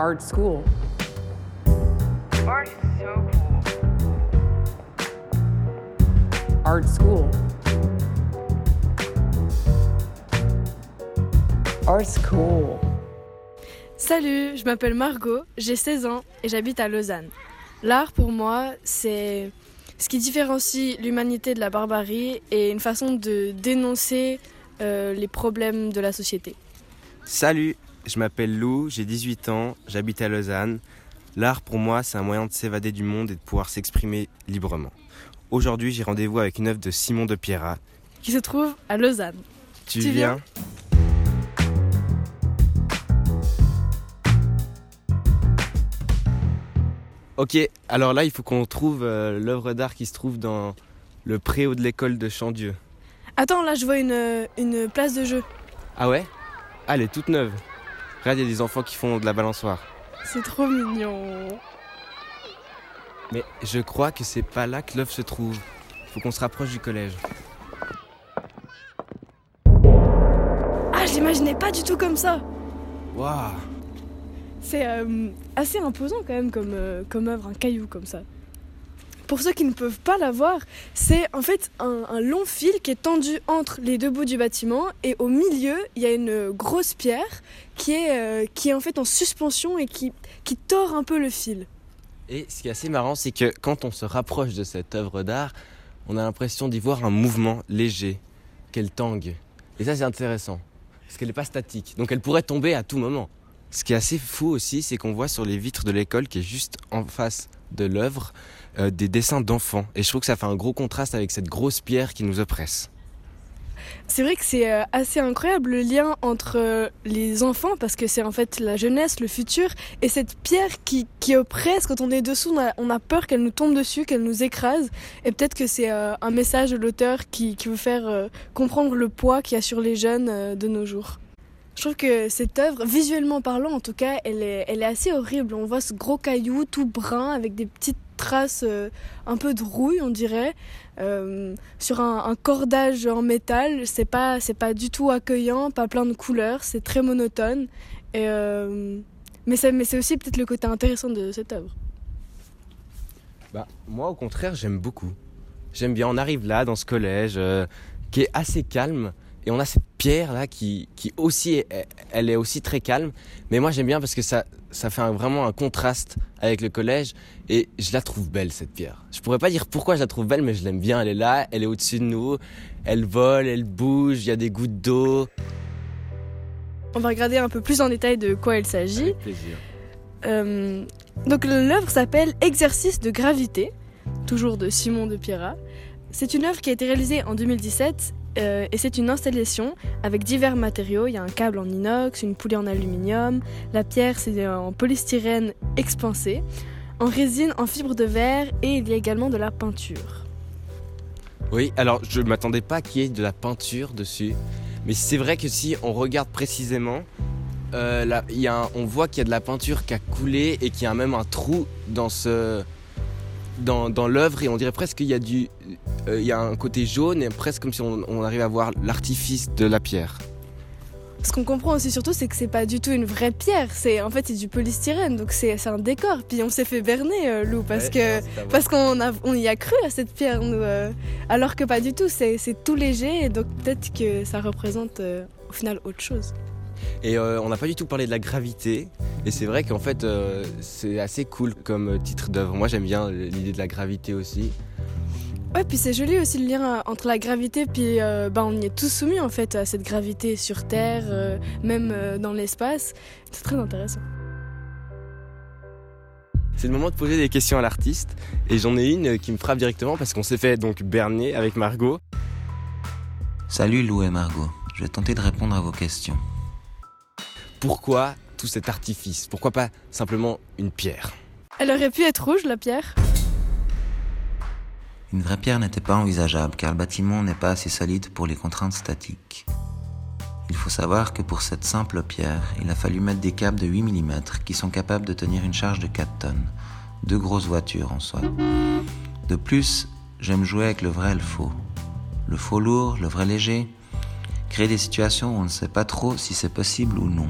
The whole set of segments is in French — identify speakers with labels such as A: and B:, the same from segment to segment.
A: Art school.
B: Art is so cool.
A: Art school. Art school.
C: Salut, je m'appelle Margot, j'ai 16 ans et j'habite à Lausanne. L'art pour moi, c'est ce qui différencie l'humanité de la barbarie et une façon de dénoncer euh, les problèmes de la société.
D: Salut, je m'appelle Lou, j'ai 18 ans, j'habite à Lausanne. L'art pour moi, c'est un moyen de s'évader du monde et de pouvoir s'exprimer librement. Aujourd'hui, j'ai rendez-vous avec une œuvre de Simon de Pierrat.
C: Qui se trouve à Lausanne.
D: Tu,
C: Tu viens
D: Ok, alors là, il faut qu'on trouve euh, l'œuvre d'art qui se trouve dans le préau de l'école de Chandieu.
C: Attends, là je vois une, une place de jeu.
D: Ah ouais? Ah, elle est toute neuve. Regarde, il y a des enfants qui font de la balançoire.
C: C'est trop mignon.
D: Mais je crois que c'est pas là que l'œuvre se trouve. Faut qu'on se rapproche du collège.
C: Ah, je l'imaginais pas du tout comme ça.
D: Waouh
C: C'est euh, assez imposant quand même comme, euh, comme œuvre, un caillou comme ça. Pour ceux qui ne peuvent pas la voir, c'est en fait un, long fil qui est tendu entre les deux bouts du bâtiment et au milieu, il y a une grosse pierre qui est, euh, qui est en fait en suspension et qui, qui tord un peu le fil.
D: Et ce qui est assez marrant, c'est que quand on se rapproche de cette œuvre d'art, on a l'impression d'y voir un mouvement léger, qu'elle tangue. Et ça, c'est intéressant, parce qu'elle n'est pas statique, donc elle pourrait tomber à tout moment. Ce qui est assez fou aussi, c'est qu'on voit sur les vitres de l'école, qui est juste en face de l'œuvre, euh, des dessins d'enfants. Et je trouve que ça fait un gros contraste avec cette grosse pierre qui nous oppresse.
C: C'est vrai que c'est euh, assez incroyable le lien entre euh, les enfants, parce que c'est en fait la jeunesse, le futur, et cette pierre qui, qui oppresse, quand on est dessous, on a, on a peur qu'elle nous tombe dessus, qu'elle nous écrase. Et peut-être que c'est un message de l'auteur qui, qui veut faire comprendre le poids qu'il y a sur les jeunes de nos jours. Je trouve que cette œuvre, visuellement parlant en tout cas, elle est, assez horrible. On voit ce gros caillou tout brun avec des petites traces euh, un peu de rouille, on dirait, euh, sur un, cordage en métal. C'est pas, c'est pas du tout accueillant, pas plein de couleurs, c'est très monotone. Euh, mais c'est, c'est aussi peut-être le côté intéressant de cette œuvre.
D: Bah, moi, au contraire, j'aime beaucoup. J'aime bien. On arrive là, dans ce collège, qui est assez calme. Et on a cette pierre là qui, qui aussi, est- elle est aussi très calme. Mais moi, j'aime bien parce que ça, ça fait un- vraiment un contraste avec le collège. Et je la trouve belle, cette pierre. Je pourrais pas dire pourquoi je la trouve belle, mais je l'aime bien. Elle est là, elle est au-dessus de nous. Elle vole, elle bouge, il y a des gouttes d'eau.
C: On va regarder un peu plus en détail de quoi il s'agit. Euh, donc l'œuvre s'appelle Exercice de gravité, toujours de Simon de Pierrat. C'est une œuvre qui a été réalisée en 2017 euh, et c'est une installation avec divers matériaux. Il y a un câble en inox, une poulie en aluminium, la pierre c'est en polystyrène expansé, en résine, en fibre de verre et il y a également de la peinture.
D: Oui, alors je m'attendais pas qu'il y ait de la peinture dessus. Mais c'est vrai que si on regarde précisément, euh, on voit qu'il y a de la peinture qui a coulé et qu'il y a même un trou dans ce dans, dans l'œuvre et on dirait presque qu'il y a du euh, il y a un côté jaune et presque comme si on, on arrive à voir l'artifice de la pierre.
C: Ce qu'on comprend aussi surtout, c'est que c'est pas du tout une vraie pierre. C'est en fait c'est du polystyrène, donc c'est c'est un décor. Puis on s'est fait berner, euh, Lou, parce que Parce qu'on a- on y a cru à cette pierre, nous, euh, alors que pas du tout, c'est c'est tout léger, et donc peut-être que ça représente euh, au final autre chose.
D: Et euh, on n'a pas du tout parlé de la gravité. Et c'est vrai qu'en fait, euh, c'est assez cool comme euh, titre d'œuvre. Moi, j'aime bien l'idée de la gravité aussi.
C: Ouais, puis c'est joli aussi le lien entre la gravité, puis euh, bah, on y est tous soumis en fait à cette gravité sur Terre, euh, même euh, dans l'espace. C'est très intéressant.
D: C'est le moment de poser des questions à l'artiste. Et j'en ai une qui me frappe directement parce qu'on s'est fait donc berner avec Margot.
E: Salut Lou et Margot, je vais tenter de répondre à vos questions.
D: Pourquoi tout cet artifice? Pourquoi pas simplement une pierre?
C: Elle aurait pu être rouge, la pierre.
E: Une vraie pierre n'était pas envisageable car le bâtiment n'est pas assez solide pour les contraintes statiques. Il faut savoir que pour cette simple pierre, il a fallu mettre des câbles de 8 mm qui sont capables de tenir une charge de 4 tonnes. Deux grosses voitures en soi. De plus, j'aime jouer avec le vrai et le faux. Le faux lourd, le vrai léger. Créer des situations où on ne sait pas trop si c'est possible ou non.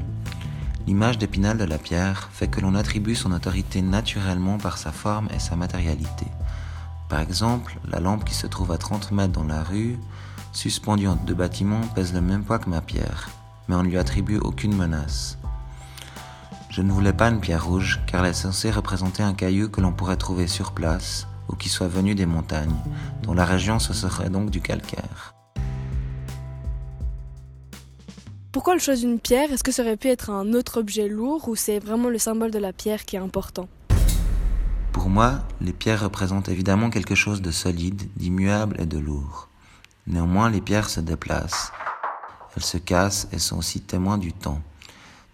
E: L'image d'épinal de la pierre fait que l'on attribue son autorité naturellement par sa forme et sa matérialité. Par exemple, la lampe qui se trouve à 30 mètres dans la rue, suspendue entre deux bâtiments, pèse le même poids que ma pierre, mais on ne lui attribue aucune menace. Je ne voulais pas une pierre rouge, car elle est censée représenter un caillou que l'on pourrait trouver sur place, ou qui soit venu des montagnes, dont la région ce serait donc du calcaire.
C: Pourquoi le choix d'une pierre? Est-ce que ça aurait pu être un autre objet lourd ou c'est vraiment le symbole de la pierre qui est important?
E: Pour moi, les pierres représentent évidemment quelque chose de solide, d'immuable et de lourd. Néanmoins, les pierres se déplacent. Elles se cassent et sont aussi témoins du temps.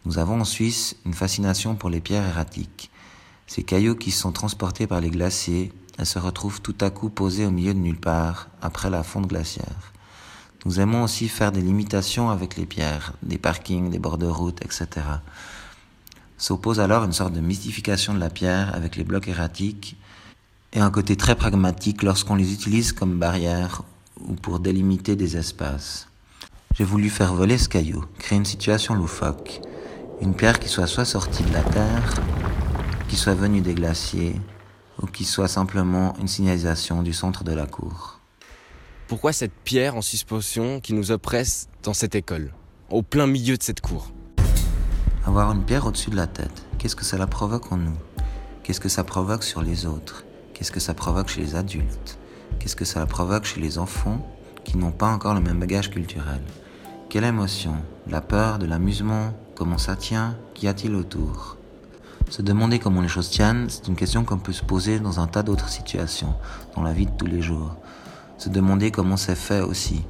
E: Nous avons en Suisse une fascination pour les pierres erratiques. Ces cailloux qui sont transportés par les glaciers et se retrouvent tout à coup posés au milieu de nulle part après la fonte glaciaire. Nous aimons aussi faire des limitations avec les pierres, des parkings, des bords de route, etc. S'oppose alors une sorte de mystification de la pierre avec les blocs erratiques et un côté très pragmatique lorsqu'on les utilise comme barrière ou pour délimiter des espaces. J'ai voulu faire voler ce caillou, créer une situation loufoque, une pierre qui soit soit sortie de la terre, qui soit venue des glaciers, ou qui soit simplement une signalisation du centre de la cour.
D: Pourquoi cette pierre en suspension qui nous oppresse dans cette école, au plein milieu de cette cour?
E: Avoir une pierre au-dessus de la tête, qu'est-ce que cela provoque en nous? Qu'est-ce que ça provoque sur les autres? Qu'est-ce que ça provoque chez les adultes? Qu'est-ce que ça provoque chez les enfants qui n'ont pas encore le même bagage culturel? Quelle émotion La peur, de l'amusement Comment ça tient? Qu'y a-t-il autour? Se demander comment les choses tiennent, c'est une question qu'on peut se poser dans un tas d'autres situations, dans la vie de tous les jours se demander comment c'est fait aussi.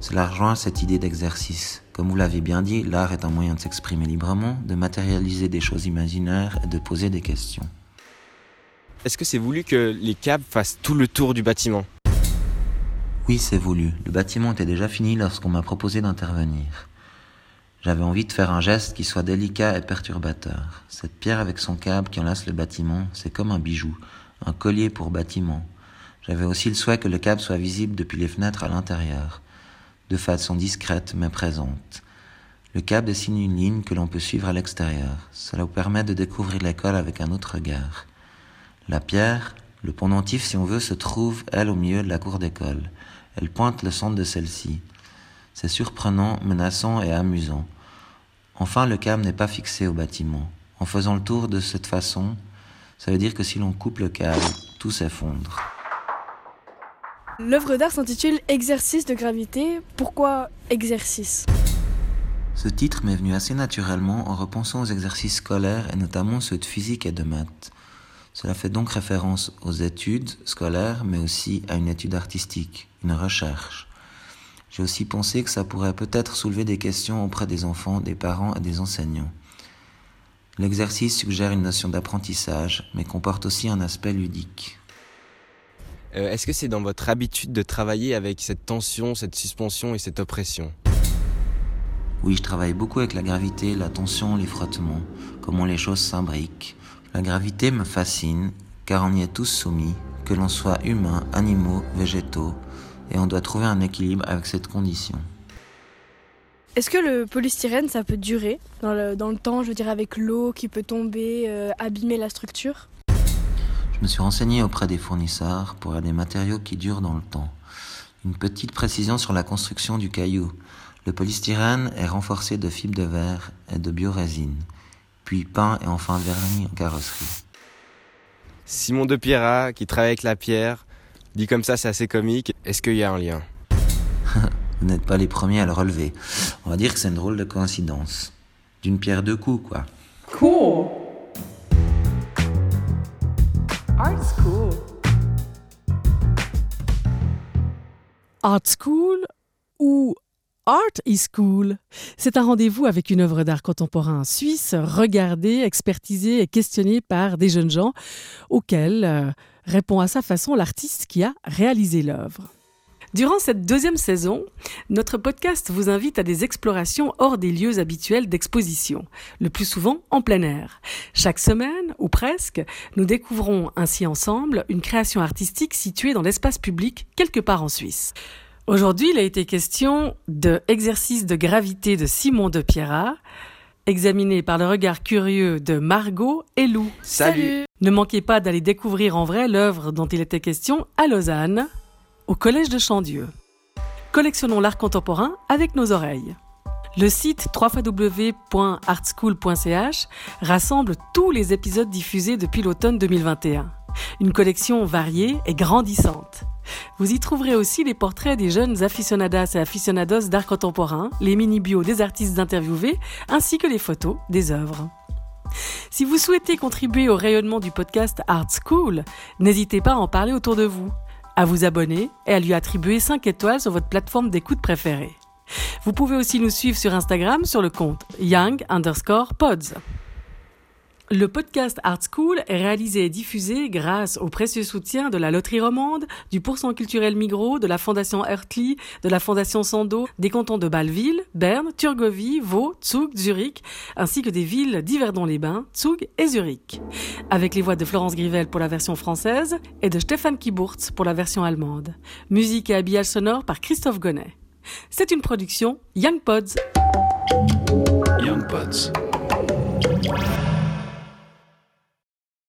E: Cela rejoint cette idée d'exercice. Comme vous l'avez bien dit, l'art est un moyen de s'exprimer librement, de matérialiser des choses imaginaires et de poser des questions.
D: Est-ce que c'est voulu que les câbles fassent tout le tour du bâtiment?
E: Oui, c'est voulu. Le bâtiment était déjà fini lorsqu'on m'a proposé d'intervenir. J'avais envie de faire un geste qui soit délicat et perturbateur. Cette pierre avec son câble qui enlace le bâtiment, c'est comme un bijou, un collier pour bâtiment. J'avais aussi le souhait que le câble soit visible depuis les fenêtres à l'intérieur, de façon discrète mais présente. Le câble dessine une ligne que l'on peut suivre à l'extérieur. Cela vous permet de découvrir l'école avec un autre regard. La pierre, le pendentif si on veut, se trouve, elle, au milieu de la cour d'école. Elle pointe le centre de celle-ci. C'est surprenant, menaçant et amusant. Enfin, le câble n'est pas fixé au bâtiment. En faisant le tour de cette façon, ça veut dire que si l'on coupe le câble, tout s'effondre.
C: L'œuvre d'art s'intitule Exercice de gravité. Pourquoi exercice?
E: Ce titre m'est venu assez naturellement en repensant aux exercices scolaires et notamment ceux de physique et de maths. Cela fait donc référence aux études scolaires mais aussi à une étude artistique, une recherche. J'ai aussi pensé que ça pourrait peut-être soulever des questions auprès des enfants, des parents et des enseignants. L'exercice suggère une notion d'apprentissage, mais comporte aussi un aspect ludique.
D: Euh, est-ce que c'est dans votre habitude de travailler avec cette tension, cette suspension et cette oppression
E: Oui, je travaille beaucoup avec la gravité, la tension, les frottements, comment les choses s'imbriquent. La gravité me fascine, car on y est tous soumis, que l'on soit humain, animaux, végétaux, et on doit trouver un équilibre avec cette condition.
C: Est-ce que le polystyrène, ça peut durer dans le, dans le temps, je veux dire avec l'eau qui peut tomber, euh, abîmer la structure?
E: Je me suis renseigné auprès des fournisseurs pour des matériaux qui durent dans le temps. Une petite précision sur la construction du caillou. Le polystyrène est renforcé de fibres de verre et de biorésine, puis peint et enfin verni en carrosserie.
D: Simon de Pierrat, qui travaille avec la pierre, dit comme ça, c'est assez comique. Est-ce qu'il y a un lien?
E: Vous n'êtes pas les premiers à le relever. On va dire que c'est une drôle de coïncidence. D'une pierre deux coups, quoi.
A: Cool.
B: Art School ou Art is Cool. C'est un rendez-vous avec une œuvre d'art contemporain suisse, regardée, expertisée et questionnée par des jeunes gens, auxquels euh, répond à sa façon l'artiste qui a réalisé l'œuvre. Durant cette deuxième saison, notre podcast vous invite à des explorations hors des lieux habituels d'exposition, le plus souvent en plein air. Chaque semaine, ou presque, nous découvrons ainsi ensemble une création artistique située dans l'espace public quelque part en Suisse. Aujourd'hui, il a été question de Exercice de gravité de Simon de Pierrat, examiné par le regard curieux de Margot et Lou.
D: Salut.
B: Ne manquez pas d'aller découvrir en vrai l'œuvre dont il était question à Lausanne, au Collège de Chandieu. Collectionnons l'art contemporain avec nos oreilles. Le site www.artschool.ch rassemble tous les épisodes diffusés depuis l'automne 2021. Une collection variée et grandissante. Vous y trouverez aussi les portraits des jeunes aficionadas et aficionados d'art contemporain, les mini-bios des artistes interviewés, ainsi que les photos des œuvres. Si vous souhaitez contribuer au rayonnement du podcast Art School, n'hésitez pas à en parler autour de vous, à vous abonner et à lui attribuer 5 étoiles sur votre plateforme d'écoute préférée. Vous pouvez aussi nous suivre sur Instagram sur le compte young underscore pods. Le podcast Art School est réalisé et diffusé grâce au précieux soutien de la Loterie Romande, du Pourcent culturel Migros, de la Fondation Hertli, de la Fondation Sando, des cantons de Bâle-Ville, Berne, Turgovie, Vaud, Zug, Zurich, ainsi que des villes d'Yverdon-les-Bains, Zug et Zurich. Avec les voix de Florence Grivel pour la version française et de Stéphane Kiburtz pour la version allemande. Musique et habillage sonore par Christophe Gonnet. C'est une production Young Pods.
F: Young Pods.